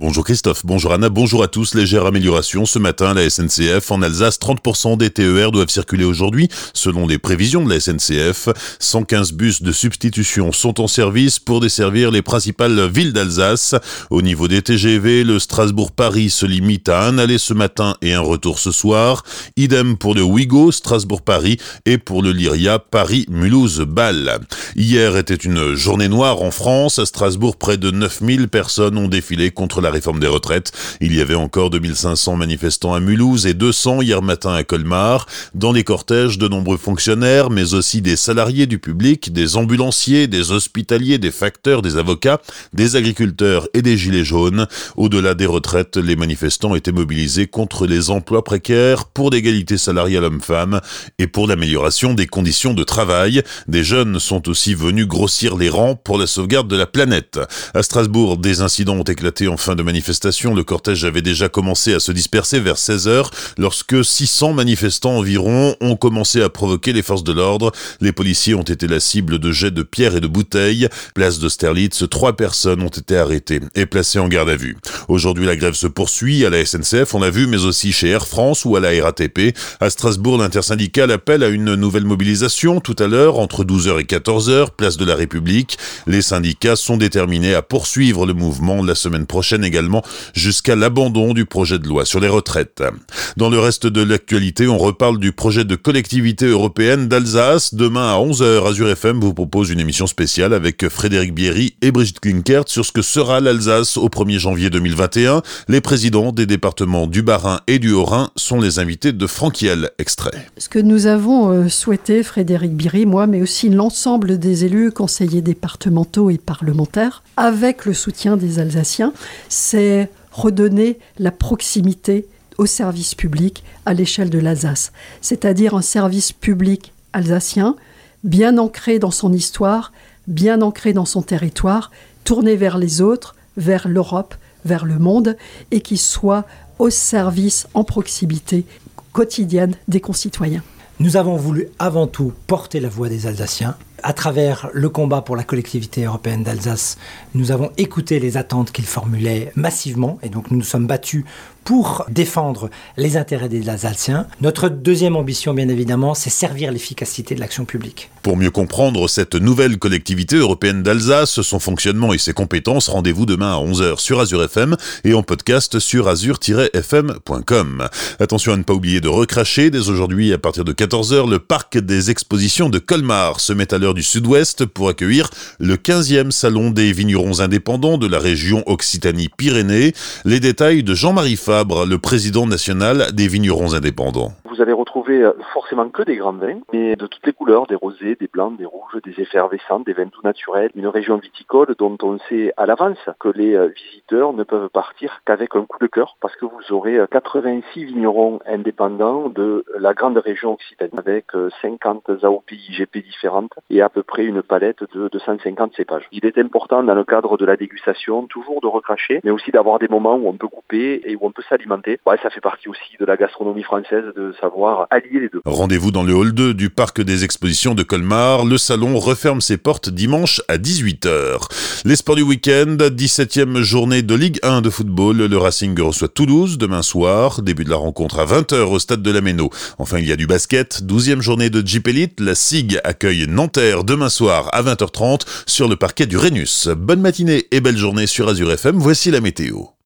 Bonjour Christophe, bonjour Anna, bonjour à tous. Légère amélioration ce matin la SNCF. En Alsace, 30% des TER doivent circuler aujourd'hui, selon les prévisions de la SNCF. 115 bus de substitution sont en service pour desservir les principales villes d'Alsace. Au niveau des TGV, le Strasbourg-Paris se limite à un aller ce matin et un retour ce soir. Idem pour le Ouigo, Strasbourg-Paris et pour le Lyria, Paris-Mulhouse-Bâle. Hier était une journée noire en France. À Strasbourg, près de 9000 personnes ont défilé contre la la réforme des retraites. Il y avait encore 2500 manifestants à Mulhouse et 200 hier matin à Colmar. Dans les cortèges, de nombreux fonctionnaires, mais aussi des salariés du public, des ambulanciers, des hospitaliers, des facteurs, des avocats, des agriculteurs et des gilets jaunes. Au-delà des retraites, les manifestants étaient mobilisés contre les emplois précaires, pour l'égalité salariale homme-femme et pour l'amélioration des conditions de travail. Des jeunes sont aussi venus grossir les rangs pour la sauvegarde de la planète. À Strasbourg, des incidents ont éclaté en fin manifestation, le cortège avait déjà commencé à se disperser vers 16h lorsque 600 manifestants environ ont commencé à provoquer les forces de l'ordre. Les policiers ont été la cible de jets de pierres et de bouteilles. Place d'Austerlitz, trois personnes ont été arrêtées et placées en garde à vue. Aujourd'hui, la grève se poursuit à la SNCF, on l'a vu, mais aussi chez Air France ou à la RATP. À Strasbourg, l'intersyndicale appelle à une nouvelle mobilisation tout à l'heure entre 12h et 14h, place de la République. Les syndicats sont déterminés à poursuivre le mouvement la semaine prochaine également jusqu'à l'abandon du projet de loi sur les retraites. Dans le reste de l'actualité, on reparle du projet de collectivité européenne d'Alsace. Demain à 11h, Azure FM vous propose une émission spéciale avec Frédéric Bierry et Brigitte Klinkert sur ce que sera l'Alsace au 1er janvier 2021. Les présidents des départements du Bas-Rhin et du Haut-Rhin sont les invités de Franquiel. Extrait. Ce que nous avons euh, souhaité, Frédéric Bierry, moi, mais aussi l'ensemble des élus, conseillers départementaux et parlementaires, avec le soutien des Alsaciens, c'est redonner la proximité au service public à l'échelle de l'Alsace, c'est-à-dire un service public alsacien bien ancré dans son histoire, bien ancré dans son territoire, tourné vers les autres, vers l'Europe, vers le monde, et qui soit au service, en proximité quotidienne des concitoyens. Nous avons voulu avant tout porter la voix des Alsaciens, à travers le combat pour la collectivité européenne d'Alsace, nous avons écouté les attentes qu'ils formulaient massivement et donc nous nous sommes battus pour défendre les intérêts des Alsaciens. Notre deuxième ambition, bien évidemment, c'est servir l'efficacité de l'action publique. Pour mieux comprendre cette nouvelle collectivité européenne d'Alsace, son fonctionnement et ses compétences, rendez-vous demain à 11h sur Azure FM et en podcast sur azure-fm.com. Attention à ne pas oublier de recracher. Dès aujourd'hui, à partir de 14h, le parc des expositions de Colmar se met à l'heure du Sud-Ouest pour accueillir le 15e salon des vignerons indépendants de la région Occitanie-Pyrénées. Les détails de Jean-Marie Fabre, le président national des vignerons indépendants. Vous allez retrouver euh, forcément que des grands vins, mais de toutes les couleurs, des rosés, des blancs, des rouges, des effervescents, des vins tout naturels. Une région viticole dont on sait à l'avance que les euh, visiteurs ne peuvent partir qu'avec un coup de cœur, parce que vous aurez 86 euh, vignerons indépendants de la grande région Occitanie, avec 50 AOP IGP différentes et à peu près une palette de 250 cépages. Il est important dans le cadre de la dégustation toujours de recracher, mais aussi d'avoir des moments où on peut couper et où on peut s'alimenter. Ouais, ça fait partie aussi de la gastronomie française de Rendez-vous dans le hall 2 du parc des expositions de Colmar. Le salon referme ses portes dimanche à 18h. Les sports du week-end, 17e journée de Ligue 1 de football. Le Racing reçoit Toulouse demain soir. Début de la rencontre à 20h au stade de la Méno. Enfin, il y a du basket. 12e journée de Jeep Elite. La SIG accueille Nanterre demain soir à 20h30 sur le parquet du Rhenus. Bonne matinée et belle journée sur Azure FM. Voici la météo.